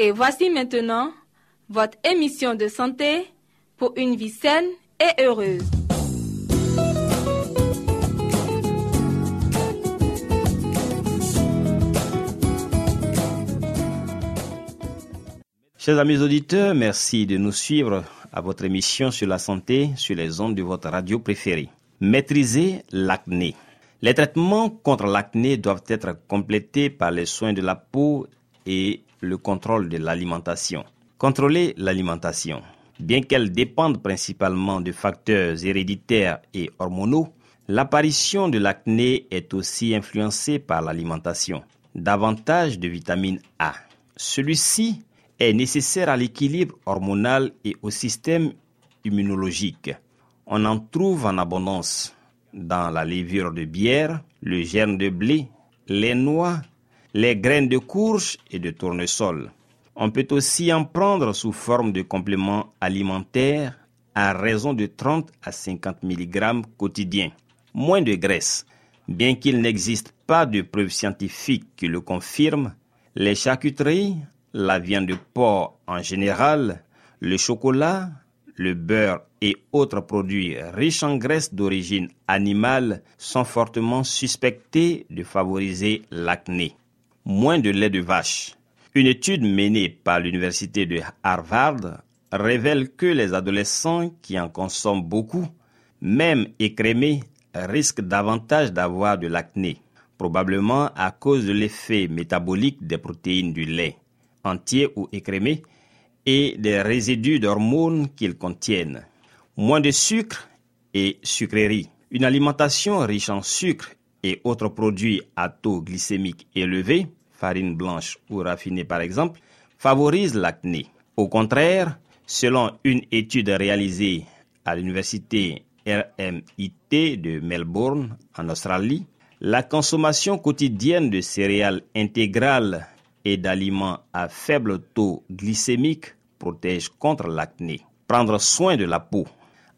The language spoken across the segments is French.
Et voici maintenant votre émission de santé pour une vie saine et heureuse. Chers amis auditeurs, merci de nous suivre à votre émission sur la santé sur les ondes de votre radio préférée. Maîtriser l'acné. Les traitements contre l'acné doivent être complétés par les soins de la peau et le contrôle de l'alimentation. Contrôler l'alimentation. Bien qu'elle dépende principalement de facteurs héréditaires et hormonaux, l'apparition de l'acné est aussi influencée par l'alimentation. Davantage de vitamine A. Celui-ci est nécessaire à l'équilibre hormonal et au système immunologique. On en trouve en abondance dans la levure de bière, le germe de blé, les noix, les graines de courge et de tournesol. On peut aussi en prendre sous forme de complément alimentaire à raison de 30 à 50 mg quotidiens. Moins de graisse. Bien qu'il n'existe pas de preuves scientifiques qui le confirment, les charcuteries, la viande de porc en général, le chocolat, le beurre et autres produits riches en graisse d'origine animale sont fortement suspectés de favoriser l'acné. Moins de lait de vache. Une étude menée par l'université de Harvard révèle que les adolescents qui en consomment beaucoup, même écrémés, risquent davantage d'avoir de l'acné, probablement à cause de l'effet métabolique des protéines du lait, entier ou écrémé, et des résidus d'hormones qu'ils contiennent. Moins de sucre et sucreries. Une alimentation riche en sucre et autres produits à taux glycémique élevé, farine blanche ou raffinée par exemple, favorise l'acné. Au contraire, selon une étude réalisée à l'université RMIT de Melbourne en Australie, la consommation quotidienne de céréales intégrales et d'aliments à faible taux glycémique protège contre l'acné. Prendre soin de la peau.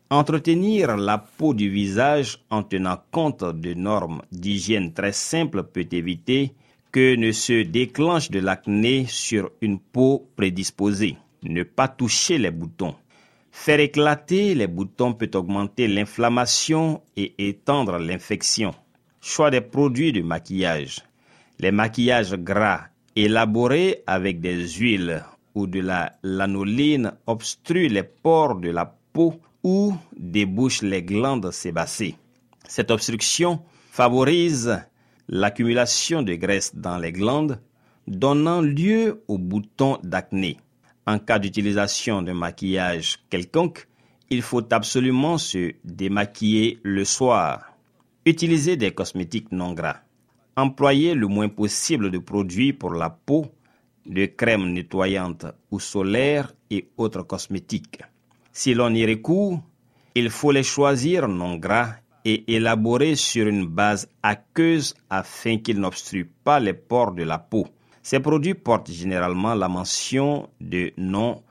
Entretenir la peau du visage en tenant compte de normes d'hygiène très simples peut éviter que ne se déclenche de l'acné sur une peau prédisposée. Ne pas toucher les boutons. Faire éclater les boutons peut augmenter l'inflammation et étendre l'infection. Choix des produits de maquillage. Les maquillages gras élaborés avec des huiles ou de la lanoline obstruent les pores de la peau ou débouchent les glandes sébacées. Cette obstruction favorise l'accumulation de graisse dans les glandes, donnant lieu aux boutons d'acné. En cas d'utilisation de maquillage quelconque, il faut absolument se démaquiller le soir. Utilisez des cosmétiques non gras. Employez le moins possible de produits pour la peau, de crèmes nettoyantes ou solaires et autres cosmétiques. Si l'on y recourt, il faut les choisir non gras et élaborés sur une base aqueuse afin qu'ils n'obstruent pas les pores de la peau. Ces produits portent généralement la mention de non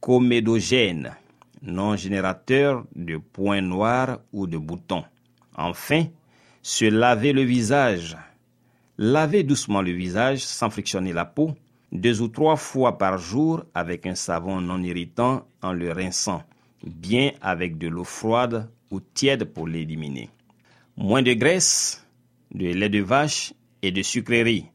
comédogène, non générateur de points noirs ou de boutons. Enfin, se laver le visage. Lavez doucement le visage sans frictionner la peau, deux ou trois fois par jour avec un savon non irritant en le rinçant, bien avec de l'eau froide ou tiède pour l'éliminer. Moins de graisse, de lait de vache et de sucreries.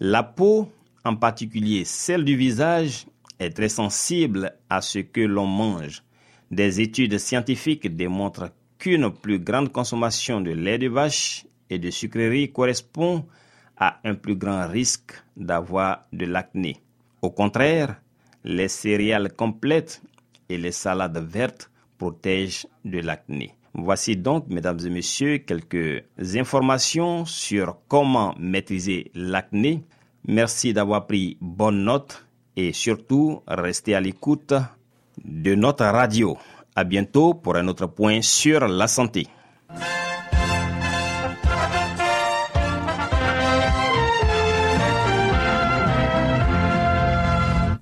La peau, en particulier celle du visage, est très sensible à ce que l'on mange. Des études scientifiques démontrent qu'une plus grande consommation de lait de vache et de sucreries correspond à un plus grand risque d'avoir de l'acné. Au contraire, les céréales complètes et les salades vertes protègent de l'acné. Voici donc, mesdames et messieurs, quelques informations sur comment maîtriser l'acné. Merci d'avoir pris bonne note et surtout restez à l'écoute de notre radio. À bientôt pour un autre point sur la santé.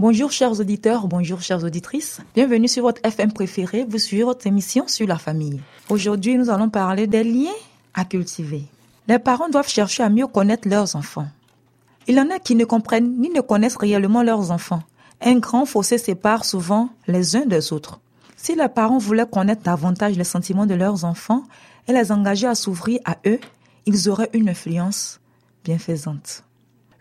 Bonjour chers auditeurs, bonjour chères auditrices. Bienvenue sur votre FM préféré, vous suivez votre émission sur la famille. Aujourd'hui, nous allons parler des liens à cultiver. Les parents doivent chercher à mieux connaître leurs enfants. Il y en a qui ne comprennent ni ne connaissent réellement leurs enfants. Un grand fossé sépare souvent les uns des autres. Si les parents voulaient connaître davantage les sentiments de leurs enfants et les engager à s'ouvrir à eux, ils auraient une influence bienfaisante.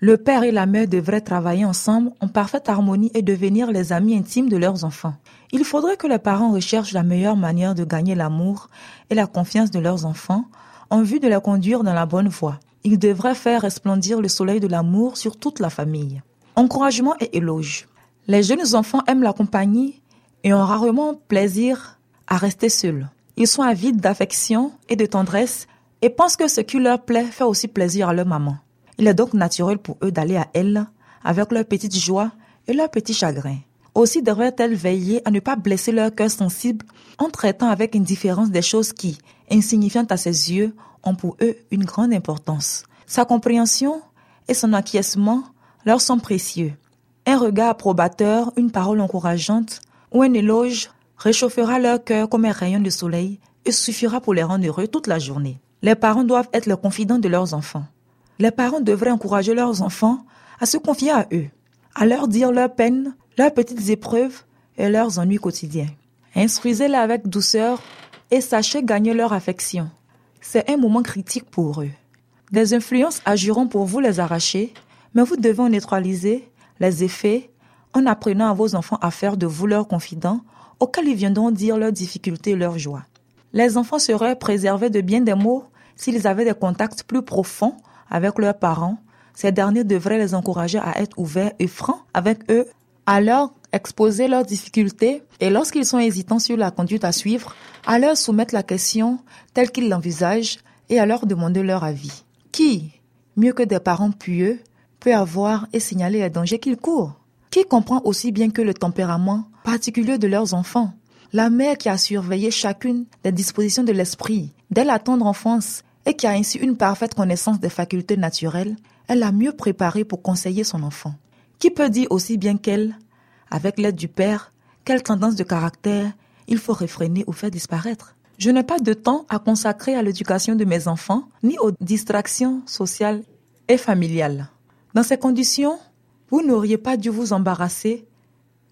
Le père et la mère devraient travailler ensemble en parfaite harmonie et devenir les amis intimes de leurs enfants. Il faudrait que les parents recherchent la meilleure manière de gagner l'amour et la confiance de leurs enfants en vue de les conduire dans la bonne voie. Ils devraient faire resplendir le soleil de l'amour sur toute la famille. Encouragement et éloge. Les jeunes enfants aiment la compagnie et ont rarement plaisir à rester seuls. Ils sont avides d'affection et de tendresse et pensent que ce qui leur plaît fait aussi plaisir à leur maman. Il est donc naturel pour eux d'aller à elle avec leur petite joie et leur petit chagrin. Aussi devraient-elles veiller à ne pas blesser leur cœur sensible en traitant avec indifférence des choses qui, insignifiantes à ses yeux, ont pour eux une grande importance. Sa compréhension et son acquiescement leur sont précieux. Un regard approbateur, une parole encourageante ou un éloge réchauffera leur cœur comme un rayon de soleil et suffira pour les rendre heureux toute la journée. Les parents doivent être les confidents de leurs enfants les parents devraient encourager leurs enfants à se confier à eux, à leur dire leurs peines, leurs petites épreuves et leurs ennuis quotidiens. Instruisez-les avec douceur et sachez gagner leur affection. C'est un moment critique pour eux. Des influences agiront pour vous les arracher, mais vous devez en neutraliser les effets en apprenant à vos enfants à faire de vous leurs confidents auxquels ils viendront dire leurs difficultés et leurs joies. Les enfants seraient préservés de bien des maux s'ils avaient des contacts plus profonds avec leurs parents, ces derniers devraient les encourager à être ouverts et francs avec eux, à leur exposer leurs difficultés et lorsqu'ils sont hésitants sur la conduite à suivre, à leur soumettre la question telle qu'ils l'envisagent et à leur demander leur avis. Qui, mieux que des parents pieux, peut avoir et signaler les dangers qu'ils courent? Qui comprend aussi bien que le tempérament particulier de leurs enfants? La mère qui a surveillé chacune des dispositions de l'esprit dès la tendre enfance et qui a ainsi une parfaite connaissance des facultés naturelles, elle a mieux préparé pour conseiller son enfant. Qui peut dire aussi bien qu'elle, avec l'aide du père, quelle tendance de caractère il faut réfréner ou faire disparaître? Je n'ai pas de temps à consacrer à l'éducation de mes enfants, ni aux distractions sociales et familiales. Dans ces conditions, vous n'auriez pas dû vous embarrasser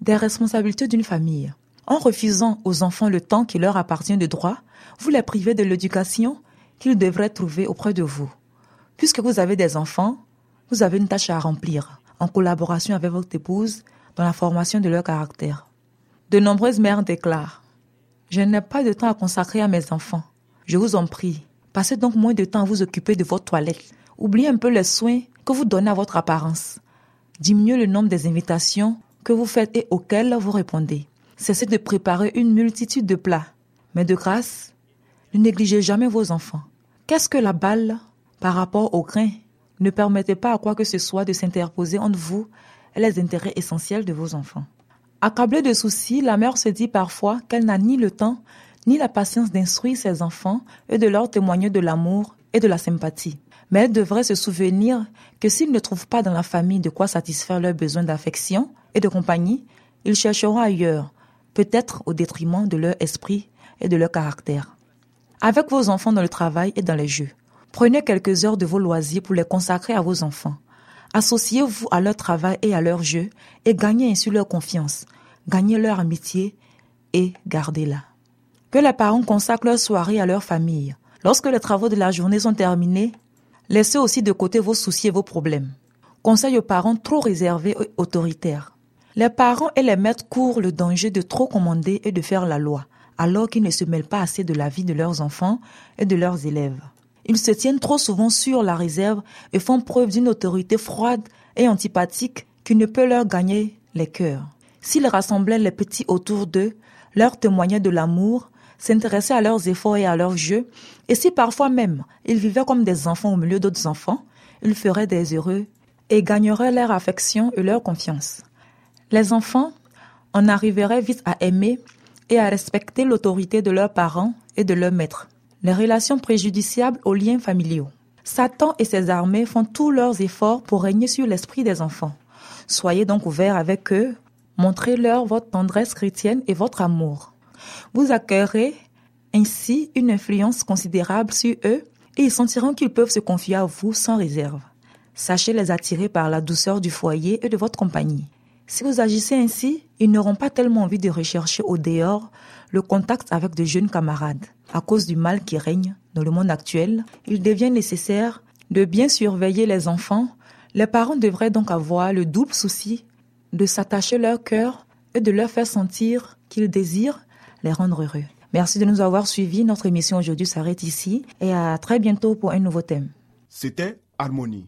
des responsabilités d'une famille. En refusant aux enfants le temps qui leur appartient de droit, vous les privez de l'éducation qu'ils devraient trouver auprès de vous. Puisque vous avez des enfants, vous avez une tâche à remplir en collaboration avec votre épouse dans la formation de leur caractère. De nombreuses mères déclarent Je n'ai pas de temps à consacrer à mes enfants. Je vous en prie, passez donc moins de temps à vous occuper de votre toilette. Oubliez un peu les soins que vous donnez à votre apparence. Diminuez le nombre des invitations que vous faites et auxquelles vous répondez. Cessez de préparer une multitude de plats. Mais de grâce, ne négligez jamais vos enfants. Qu'est-ce que la balle par rapport au grain Ne permettez pas à quoi que ce soit de s'interposer entre vous et les intérêts essentiels de vos enfants? Accablée de soucis, la mère se dit parfois qu'elle n'a ni le temps ni la patience d'instruire ses enfants et de leur témoigner de l'amour et de la sympathie. Mais elles devraient se souvenir que s'ils ne trouvent pas dans la famille de quoi satisfaire leurs besoins d'affection et de compagnie, ils chercheront ailleurs, peut-être au détriment de leur esprit et de leur caractère. Avec vos enfants dans le travail et dans les jeux, prenez quelques heures de vos loisirs pour les consacrer à vos enfants. Associez-vous à leur travail et à leur jeu et gagnez ainsi leur confiance, gagnez leur amitié et gardez-la. Que les parents consacrent leur soirée à leur famille. Lorsque les travaux de la journée sont terminés, laissez aussi de côté vos soucis et vos problèmes. Conseil aux parents trop réservés et autoritaires. Les parents et les maîtres courent le danger de trop commander et de faire la loi, alors qu'ils ne se mêlent pas assez de la vie de leurs enfants et de leurs élèves. Ils se tiennent trop souvent sur la réserve et font preuve d'une autorité froide et antipathique qui ne peut leur gagner les cœurs. S'ils rassemblaient les petits autour d'eux, leur témoignaient de l'amour, s'intéressaient à leurs efforts et à leurs jeux, et si parfois même ils vivaient comme des enfants au milieu d'autres enfants, ils feraient des heureux et gagneraient leur affection et leur confiance. Les enfants en arriveraient vite à aimer et à respecter l'autorité de leurs parents et de leurs maîtres. Les relations préjudiciables aux liens familiaux. Satan et ses armées font tous leurs efforts pour régner sur l'esprit des enfants. Soyez donc ouverts avec eux, montrez-leur votre tendresse chrétienne et votre amour. Vous accueillerez ainsi une influence considérable sur eux et ils sentiront qu'ils peuvent se confier à vous sans réserve. Sachez les attirer par la douceur du foyer et de votre compagnie. Si vous agissez ainsi, ils n'auront pas tellement envie de rechercher au dehors le contact avec de jeunes camarades. À cause du mal qui règne dans le monde actuel, il devient nécessaire de bien surveiller les enfants. Les parents devraient donc avoir le double souci de s'attacher leur cœur et de leur faire sentir qu'ils désirent les rendre heureux. Merci de nous avoir suivis. Notre émission aujourd'hui s'arrête ici et à très bientôt pour un nouveau thème. C'était Harmonie.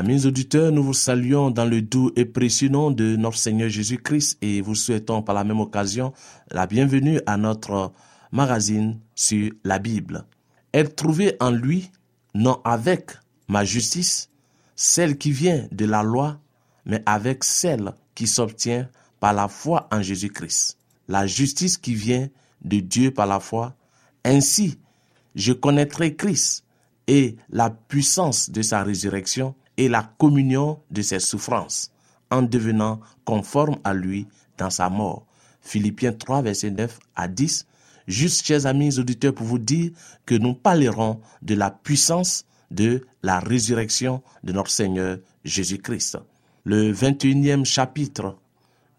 Amis auditeurs, nous vous saluons dans le doux et précieux nom de notre Seigneur Jésus-Christ et vous souhaitons par la même occasion la bienvenue à notre magazine sur la Bible. Être trouvé en lui, non avec ma justice, celle qui vient de la loi, mais avec celle qui s'obtient par la foi en Jésus-Christ. La justice qui vient de Dieu par la foi. Ainsi, je connaîtrai Christ et la puissance de sa résurrection et la communion de ses souffrances, en devenant conforme à lui dans sa mort. Philippiens 3, verset 9 à 10. Juste, chers amis auditeurs, pour vous dire que nous parlerons de la puissance de la résurrection de notre Seigneur Jésus-Christ. Le 21e chapitre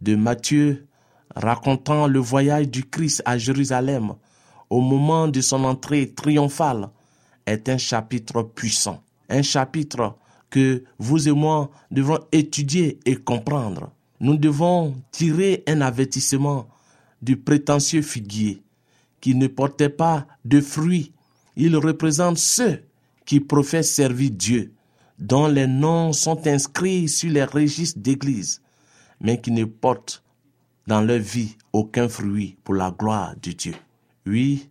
de Matthieu racontant le voyage du Christ à Jérusalem au moment de son entrée triomphale est un chapitre puissant, un chapitre que vous et moi devons étudier et comprendre. Nous devons tirer un avertissement du prétentieux figuier qui ne portait pas de fruits. Il représente ceux qui professent servir Dieu, dont les noms sont inscrits sur les registres d'église mais qui ne portent dans leur vie aucun fruit pour la gloire de Dieu. Oui,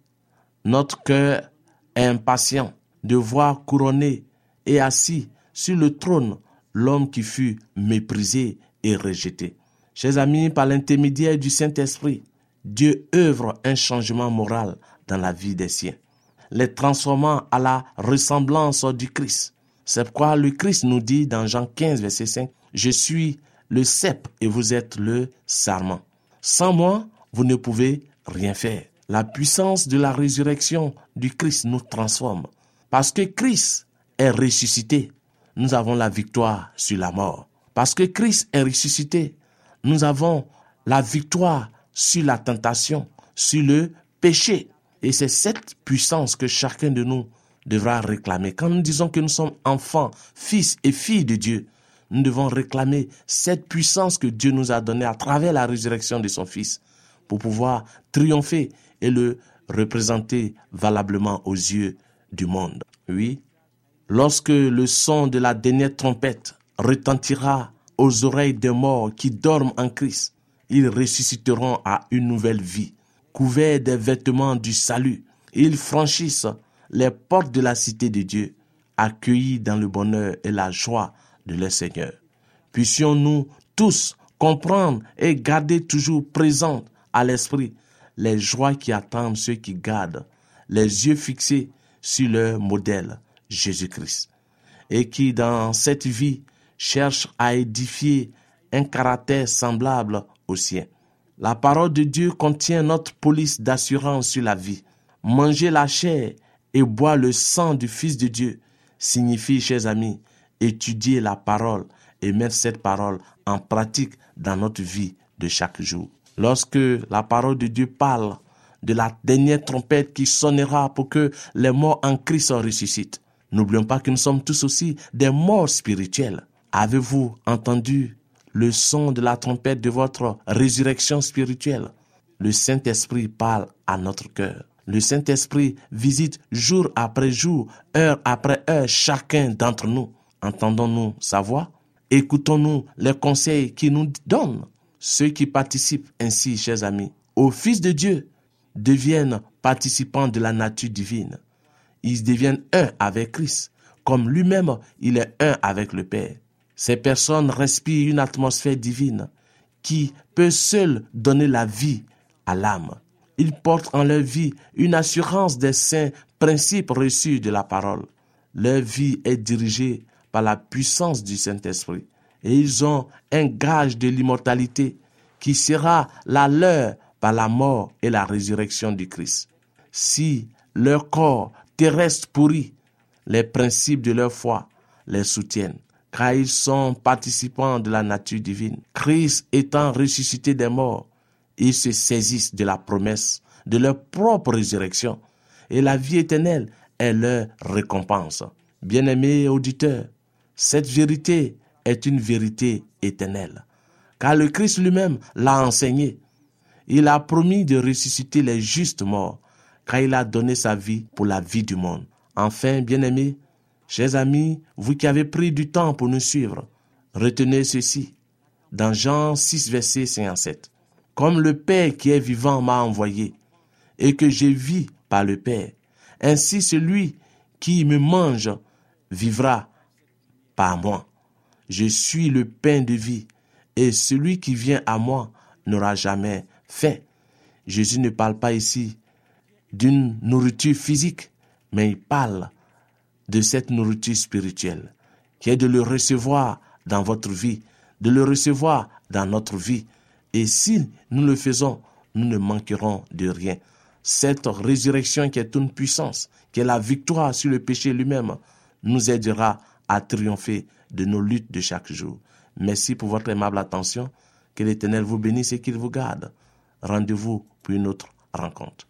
notre cœur est impatient de voir couronné et assis sur le trône l'homme qui fut méprisé et rejeté. Chers amis, par l'intermédiaire du Saint-Esprit, Dieu œuvre un changement moral dans la vie des siens, les transformant à la ressemblance du Christ. C'est pourquoi le Christ nous dit dans Jean 15, verset 5, Je suis le cep et vous êtes le sarment. Sans moi, vous ne pouvez rien faire. La puissance de la résurrection du Christ nous transforme. Parce que Christ est ressuscité, nous avons la victoire sur la mort. Parce que Christ est ressuscité, nous avons la victoire sur la tentation, sur le péché. Et c'est cette puissance que chacun de nous devra réclamer. Quand nous disons que nous sommes enfants, fils et filles de Dieu, nous devons réclamer cette puissance que Dieu nous a donnée à travers la résurrection de son Fils pour pouvoir triompher et le représenter valablement aux yeux du monde. Oui, lorsque le son de la dernière trompette retentira aux oreilles des morts qui dorment en Christ, ils ressusciteront à une nouvelle vie, couverts des vêtements du salut. Ils franchissent les portes de la cité de Dieu, accueillis dans le bonheur et la joie de leur Seigneur. Puissions-nous tous comprendre et garder toujours présentes à l'esprit les joies qui attendent ceux qui gardent les yeux fixés sur leur modèle, Jésus-Christ, et qui dans cette vie cherchent à édifier un caractère semblable au sien. La parole de Dieu contient notre police d'assurance sur la vie. Manger la chair et boire le sang du Fils de Dieu signifie, chers amis, étudier la parole et mettre cette parole en pratique dans notre vie de chaque jour. Lorsque la parole de Dieu parle de la dernière trompette qui sonnera pour que les morts en Christ ressuscitent, n'oublions pas que nous sommes tous aussi des morts spirituels. Avez-vous entendu le son de la trompette de votre résurrection spirituelle? Le Saint-Esprit parle à notre cœur. Le Saint-Esprit visite jour après jour, heure après heure chacun d'entre nous. Entendons-nous sa voix? Écoutons-nous les conseils qu'il nous donne Ceux qui participent ainsi, chers amis, au Fils de Dieu deviennent participants de la nature divine. Ils deviennent un avec Christ, comme lui-même il est un avec le Père. Ces personnes respirent une atmosphère divine qui peut seule donner la vie à l'âme. Ils portent en leur vie une assurance des saints principes reçus de la parole. Leur vie est dirigée par la puissance du Saint-Esprit et ils ont un gage de l'immortalité qui sera la leur par la mort et la résurrection du Christ. Si leur corps terrestre pourrit, les principes de leur foi les soutiennent, car ils sont participants de la nature divine. Christ étant ressuscité des morts, ils se saisissent de la promesse de leur propre résurrection et la vie éternelle est leur récompense. Bien-aimés auditeurs, cette vérité est une vérité éternelle, car le Christ lui-même l'a enseigné. Il a promis de ressusciter les justes morts, car il a donné sa vie pour la vie du monde. Enfin, bien-aimés, chers amis, vous qui avez pris du temps pour nous suivre, retenez ceci. Dans Jean 6, verset 57. Comme le Père qui est vivant m'a envoyé, et que je vis par le Père, ainsi celui qui me mange vivra par moi. Je suis le pain de vie, et celui qui vient à moi n'aura jamais faim. Jésus ne parle pas ici d'une nourriture physique, mais il parle de cette nourriture spirituelle, qui est de le recevoir dans votre vie, de le recevoir dans notre vie, et si nous le faisons, nous ne manquerons de rien. Cette résurrection qui est une puissance, qui est la victoire sur le péché lui-même, nous aidera à triompher de nos luttes de chaque jour. Merci pour votre aimable attention. Que l'Éternel vous bénisse et qu'il vous garde. Rendez-vous pour une autre rencontre.